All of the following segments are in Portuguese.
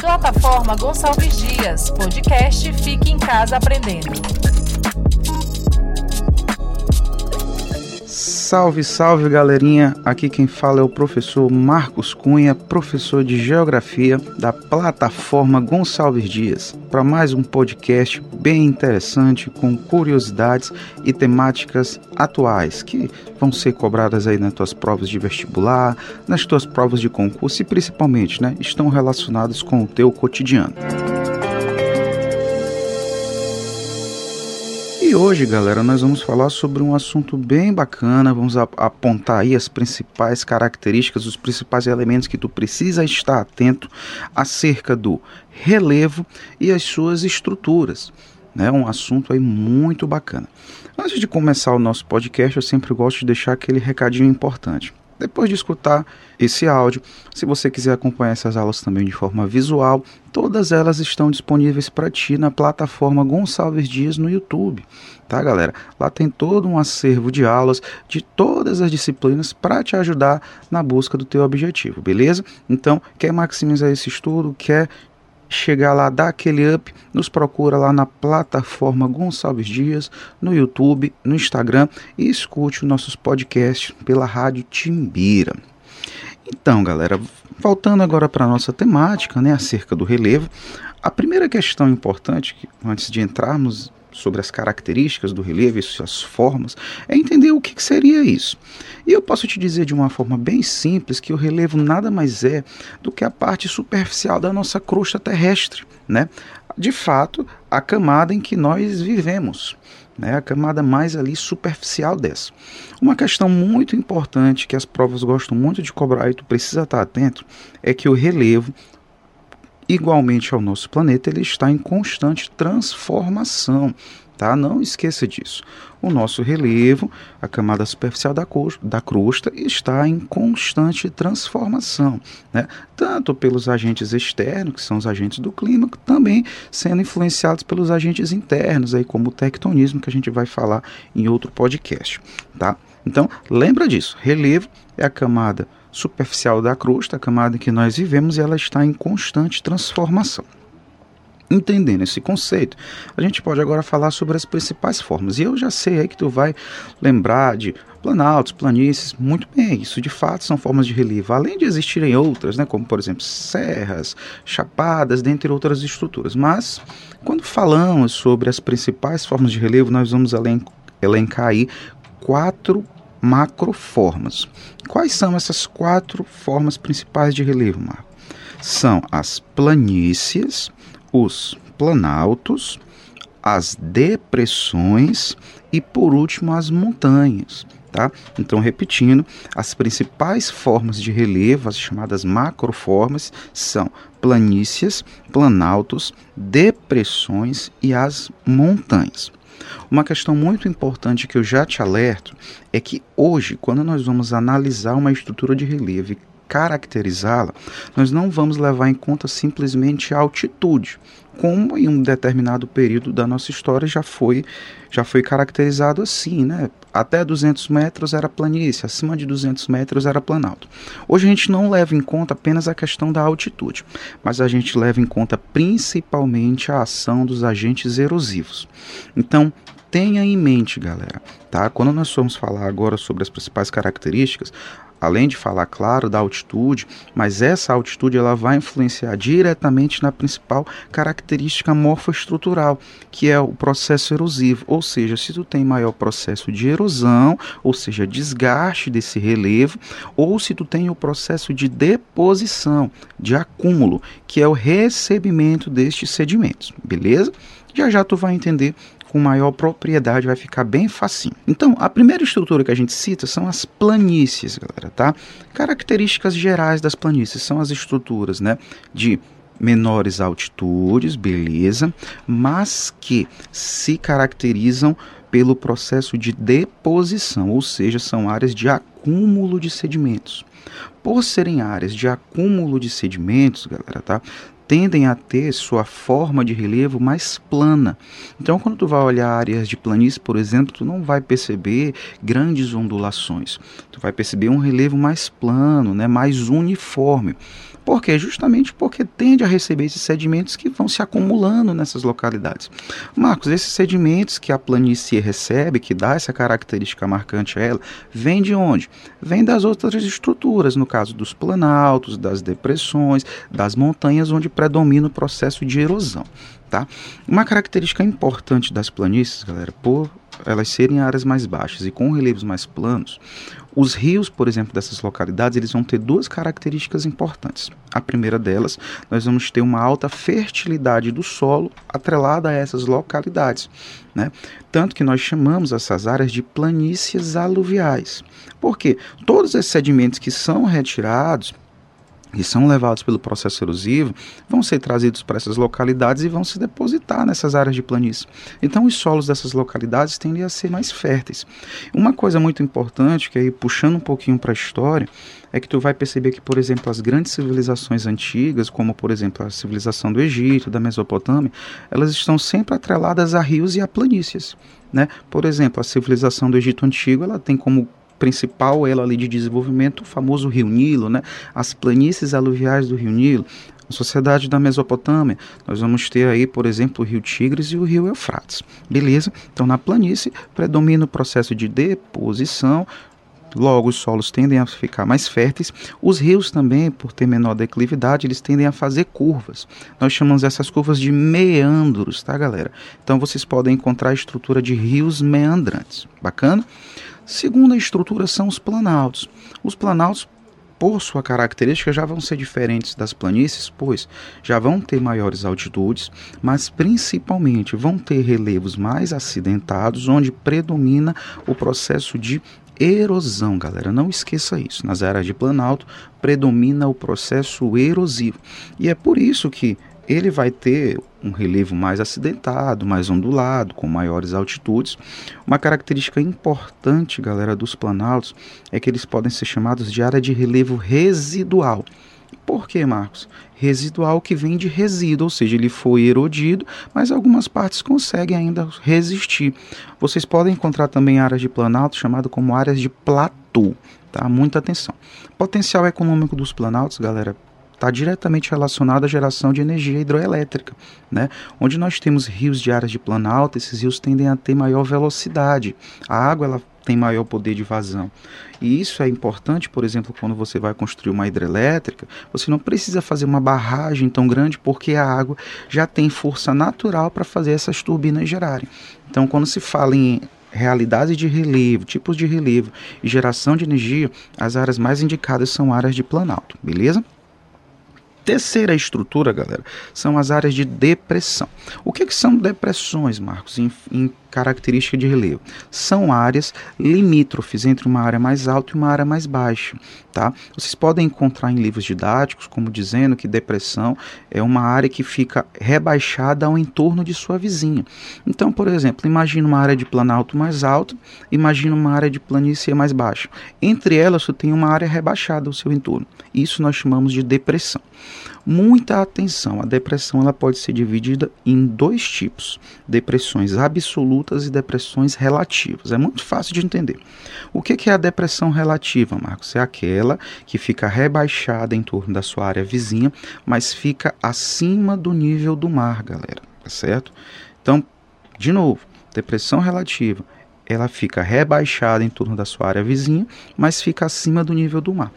Plataforma Gonçalves Dias, podcast Fique em Casa Aprendendo. Salve, salve galerinha! Aqui quem fala é o professor Marcos Cunha, professor de Geografia da plataforma Gonçalves Dias, para mais um podcast bem interessante com curiosidades e temáticas atuais que vão ser cobradas aí nas tuas provas de vestibular, nas tuas provas de concurso e principalmente, né, estão relacionadas com o teu cotidiano. E hoje, galera, nós vamos falar sobre um assunto bem bacana. Vamos apontar aí as principais características, os principais elementos que tu precisa estar atento acerca do relevo e as suas estruturas. É um assunto aí muito bacana. Antes de começar o nosso podcast, eu sempre gosto de deixar aquele recadinho importante. Depois de escutar esse áudio, se você quiser acompanhar essas aulas também de forma visual, todas elas estão disponíveis para ti na plataforma Gonçalves Dias no YouTube, tá, galera? Lá tem todo um acervo de aulas de todas as disciplinas para te ajudar na busca do teu objetivo, beleza? Então, quer maximizar esse estudo, quer chegar lá, dar aquele up, nos procura lá na plataforma Gonçalves Dias, no YouTube, no Instagram e escute os nossos podcasts pela Rádio Timbira. Então, galera, voltando agora para a nossa temática, né, acerca do relevo, a primeira questão importante, que, antes de entrarmos sobre as características do relevo e suas formas, é entender o que, seria isso. E eu posso te dizer de uma forma bem simples que o relevo nada mais é do que a parte superficial da nossa crosta terrestre, né? De fato, a camada em que nós vivemos, né? A camada mais ali superficial dessa. Uma questão muito importante que as provas gostam muito de cobrar e tu precisa estar atento é que o relevo igualmente ao nosso planeta, ele está em constante transformação. Tá? Não esqueça disso. O nosso relevo, a camada superficial da, da crosta, está em constante transformação, né? tanto pelos agentes externos, que são os agentes do clima, também sendo influenciados pelos agentes internos, aí, como o tectonismo, que a gente vai falar em outro podcast. Tá? Então, lembra disso: relevo é a camada superficial da crosta, a camada em que nós vivemos, e ela está em constante transformação. Entendendo esse conceito, a gente pode agora falar sobre as principais formas. E eu já sei aí que tu vai lembrar de planaltos, planícies, muito bem, isso de fato são formas de relevo, além de existirem outras, né, como por exemplo serras, chapadas, dentre outras estruturas. Mas quando falamos sobre as principais formas de relevo, nós vamos elencar aí quatro macroformas. Quais são essas quatro formas principais de relevo, Marco? São as planícies, os planaltos, as depressões e, por último, as montanhas. Tá? Então, repetindo, as principais formas de relevo, as chamadas macroformas, são planícies, planaltos, depressões e as montanhas. Uma questão muito importante que eu já te alerto é que hoje, quando nós vamos analisar uma estrutura de relevo caracterizá-la, nós não vamos levar em conta simplesmente a altitude, como em um determinado período da nossa história já foi já foi caracterizado assim, né? Até 200 metros era planície, acima de 200 metros era planalto. Hoje a gente não leva em conta apenas a questão da altitude, mas a gente leva em conta principalmente a ação dos agentes erosivos. Então, tenha em mente, galera, tá? Quando nós formos falar agora sobre as principais características, além de falar, claro, da altitude, mas essa altitude ela vai influenciar diretamente na principal característica morfoestrutural, que é o processo erosivo. Ou seja, se tu tem maior processo de erosão, ou seja, desgaste desse relevo, ou se tu tem o processo de deposição, de acúmulo, que é o recebimento destes sedimentos, beleza? Já já tu vai entender com maior propriedade, vai ficar bem facinho. Então, a primeira estrutura que a gente cita são as planícies, galera, tá? Características gerais das planícies são as estruturas, né, de menores altitudes, beleza, mas que se caracterizam pelo processo de deposição, ou seja, são áreas de acúmulo de sedimentos. Por serem áreas de acúmulo de sedimentos, galera, tá? Tendem a ter sua forma de relevo mais plana. Então, quando tu vai olhar áreas de planície, por exemplo, tu não vai perceber grandes ondulações. Tu vai perceber um relevo mais plano, né, mais uniforme. Por quê? Justamente porque tende a receber esses sedimentos que vão se acumulando nessas localidades. Marcos, esses sedimentos que a planície recebe, que dá essa característica marcante a ela, vem de onde? Vem das outras estruturas, no caso dos planaltos, das depressões, das montanhas, onde predomina o processo de erosão. Tá? Uma característica importante das planícies, galera, por elas serem áreas mais baixas e com relevos mais planos, os rios, por exemplo, dessas localidades, eles vão ter duas características importantes. A primeira delas, nós vamos ter uma alta fertilidade do solo atrelada a essas localidades, né? Tanto que nós chamamos essas áreas de planícies aluviais. Por quê? Todos esses sedimentos que são retirados que são levados pelo processo erosivo vão ser trazidos para essas localidades e vão se depositar nessas áreas de planície. Então, os solos dessas localidades tendem a ser mais férteis. Uma coisa muito importante, que aí puxando um pouquinho para a história, é que tu vai perceber que, por exemplo, as grandes civilizações antigas, como por exemplo a civilização do Egito, da Mesopotâmia, elas estão sempre atreladas a rios e a planícies. Né? Por exemplo, a civilização do Egito Antigo ela tem como principal ela ali de desenvolvimento, o famoso Rio Nilo, né? as planícies aluviais do Rio Nilo, a sociedade da Mesopotâmia, nós vamos ter aí, por exemplo, o rio Tigres e o rio Eufrates. Beleza? Então, na planície, predomina o processo de deposição, logo os solos tendem a ficar mais férteis. Os rios também, por ter menor declividade, eles tendem a fazer curvas. Nós chamamos essas curvas de meandros, tá, galera? Então, vocês podem encontrar a estrutura de rios meandrantes. Bacana? Segunda estrutura são os planaltos. Os planaltos, por sua característica, já vão ser diferentes das planícies, pois já vão ter maiores altitudes, mas principalmente vão ter relevos mais acidentados, onde predomina o processo de erosão, galera. Não esqueça isso. Nas áreas de planalto predomina o processo erosivo. E é por isso que ele vai ter um relevo mais acidentado, mais ondulado, com maiores altitudes. Uma característica importante, galera, dos planaltos é que eles podem ser chamados de área de relevo residual. Por que, Marcos? Residual que vem de resíduo, ou seja, ele foi erodido, mas algumas partes conseguem ainda resistir. Vocês podem encontrar também áreas de planalto chamado como áreas de platô, tá? Muita atenção. Potencial econômico dos planaltos, galera, está diretamente relacionado à geração de energia hidroelétrica, né? onde nós temos rios de áreas de planalto, esses rios tendem a ter maior velocidade, a água ela tem maior poder de vazão. E isso é importante, por exemplo, quando você vai construir uma hidrelétrica, você não precisa fazer uma barragem tão grande porque a água já tem força natural para fazer essas turbinas gerarem. Então, quando se fala em realidade de relevo, tipos de relevo e geração de energia, as áreas mais indicadas são áreas de planalto, beleza? Terceira estrutura, galera, são as áreas de depressão. O que, que são depressões, Marcos, em, em característica de relevo? São áreas limítrofes entre uma área mais alta e uma área mais baixa. Tá? Vocês podem encontrar em livros didáticos como dizendo que depressão é uma área que fica rebaixada ao entorno de sua vizinha. Então, por exemplo, imagine uma área de planalto mais alta, imagine uma área de planície mais baixa. Entre elas, você tem uma área rebaixada ao seu entorno. Isso nós chamamos de depressão. Muita atenção, a depressão ela pode ser dividida em dois tipos: depressões absolutas e depressões relativas. É muito fácil de entender. O que é a depressão relativa, Marcos? É aquela que fica rebaixada em torno da sua área vizinha, mas fica acima do nível do mar, galera. Tá certo? Então, de novo, depressão relativa ela fica rebaixada em torno da sua área vizinha, mas fica acima do nível do mar.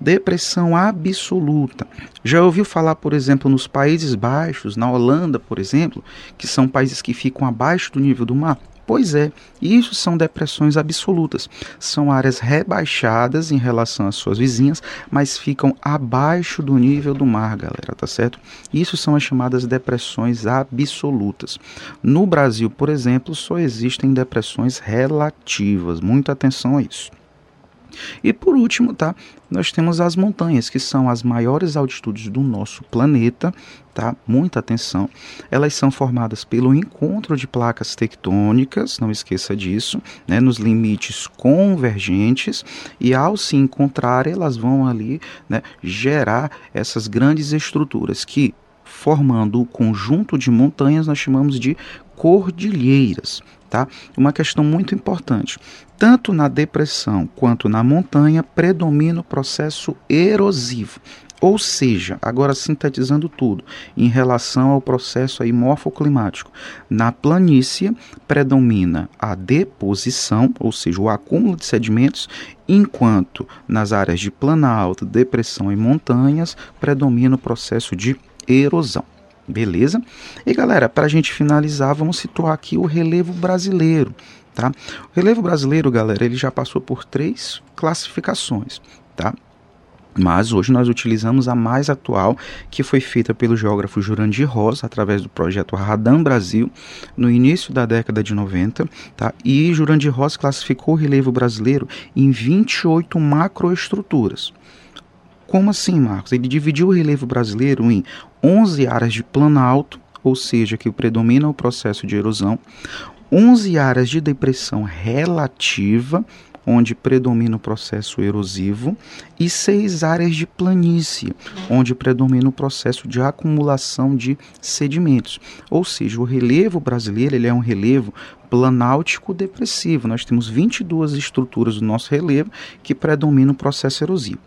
Depressão absoluta. Já ouviu falar, por exemplo, nos Países Baixos, na Holanda, por exemplo, que são países que ficam abaixo do nível do mar? Pois é, isso são depressões absolutas. São áreas rebaixadas em relação às suas vizinhas, mas ficam abaixo do nível do mar, galera, tá certo? Isso são as chamadas depressões absolutas. No Brasil, por exemplo, só existem depressões relativas. Muita atenção a isso. E por último, tá? Nós temos as montanhas, que são as maiores altitudes do nosso planeta, tá? Muita atenção. Elas são formadas pelo encontro de placas tectônicas, não esqueça disso, né? Nos limites convergentes e ao se encontrar, elas vão ali, né, gerar essas grandes estruturas que formando o conjunto de montanhas nós chamamos de cordilheiras. Tá? Uma questão muito importante. Tanto na depressão quanto na montanha predomina o processo erosivo. Ou seja, agora sintetizando tudo, em relação ao processo aí morfoclimático, na planície predomina a deposição, ou seja, o acúmulo de sedimentos, enquanto nas áreas de planalto, depressão e montanhas predomina o processo de erosão. Beleza? E galera, para a gente finalizar, vamos situar aqui o relevo brasileiro. Tá? O relevo brasileiro, galera, ele já passou por três classificações. Tá? Mas hoje nós utilizamos a mais atual, que foi feita pelo geógrafo Jurandir Rosa, através do projeto Radam Brasil, no início da década de 90. Tá? E Jurandir Rosa classificou o relevo brasileiro em 28 macroestruturas. Como assim, Marcos? Ele dividiu o relevo brasileiro em 11 áreas de planalto, ou seja, que predomina o processo de erosão, 11 áreas de depressão relativa, onde predomina o processo erosivo, e seis áreas de planície, onde predomina o processo de acumulação de sedimentos. Ou seja, o relevo brasileiro ele é um relevo planáltico depressivo. Nós temos 22 estruturas do nosso relevo que predominam o processo erosivo.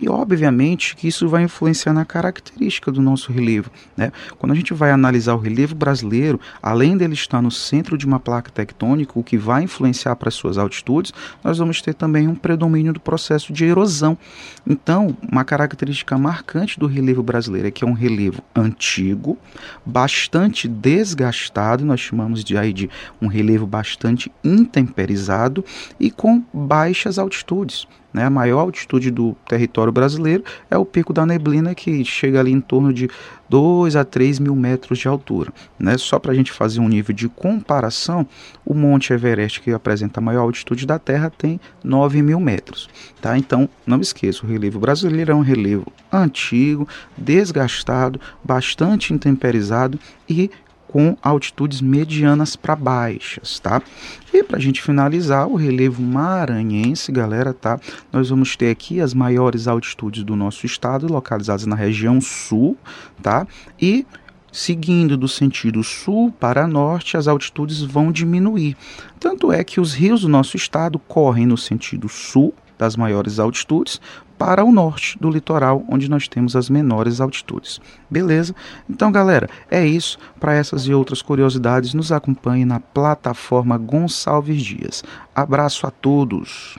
E obviamente que isso vai influenciar na característica do nosso relevo. Né? Quando a gente vai analisar o relevo brasileiro, além dele estar no centro de uma placa tectônica, o que vai influenciar para as suas altitudes, nós vamos ter também um predomínio do processo de erosão. Então, uma característica marcante do relevo brasileiro é que é um relevo antigo, bastante desgastado, nós chamamos de, aí, de um relevo bastante intemperizado e com baixas altitudes. Né? A maior altitude do território brasileiro é o Pico da Neblina, que chega ali em torno de 2 a 3 mil metros de altura. Né? Só para a gente fazer um nível de comparação, o Monte Everest, que apresenta a maior altitude da Terra, tem 9 mil metros. Tá? Então, não esqueça, o relevo brasileiro é um relevo antigo, desgastado, bastante intemperizado e com altitudes medianas para baixas, tá? E para a gente finalizar, o relevo maranhense, galera, tá? Nós vamos ter aqui as maiores altitudes do nosso estado, localizadas na região sul, tá? E seguindo do sentido sul para norte, as altitudes vão diminuir. Tanto é que os rios do nosso estado correm no sentido sul das maiores altitudes para o norte do litoral, onde nós temos as menores altitudes. Beleza? Então, galera, é isso. Para essas e outras curiosidades, nos acompanhe na plataforma Gonçalves Dias. Abraço a todos.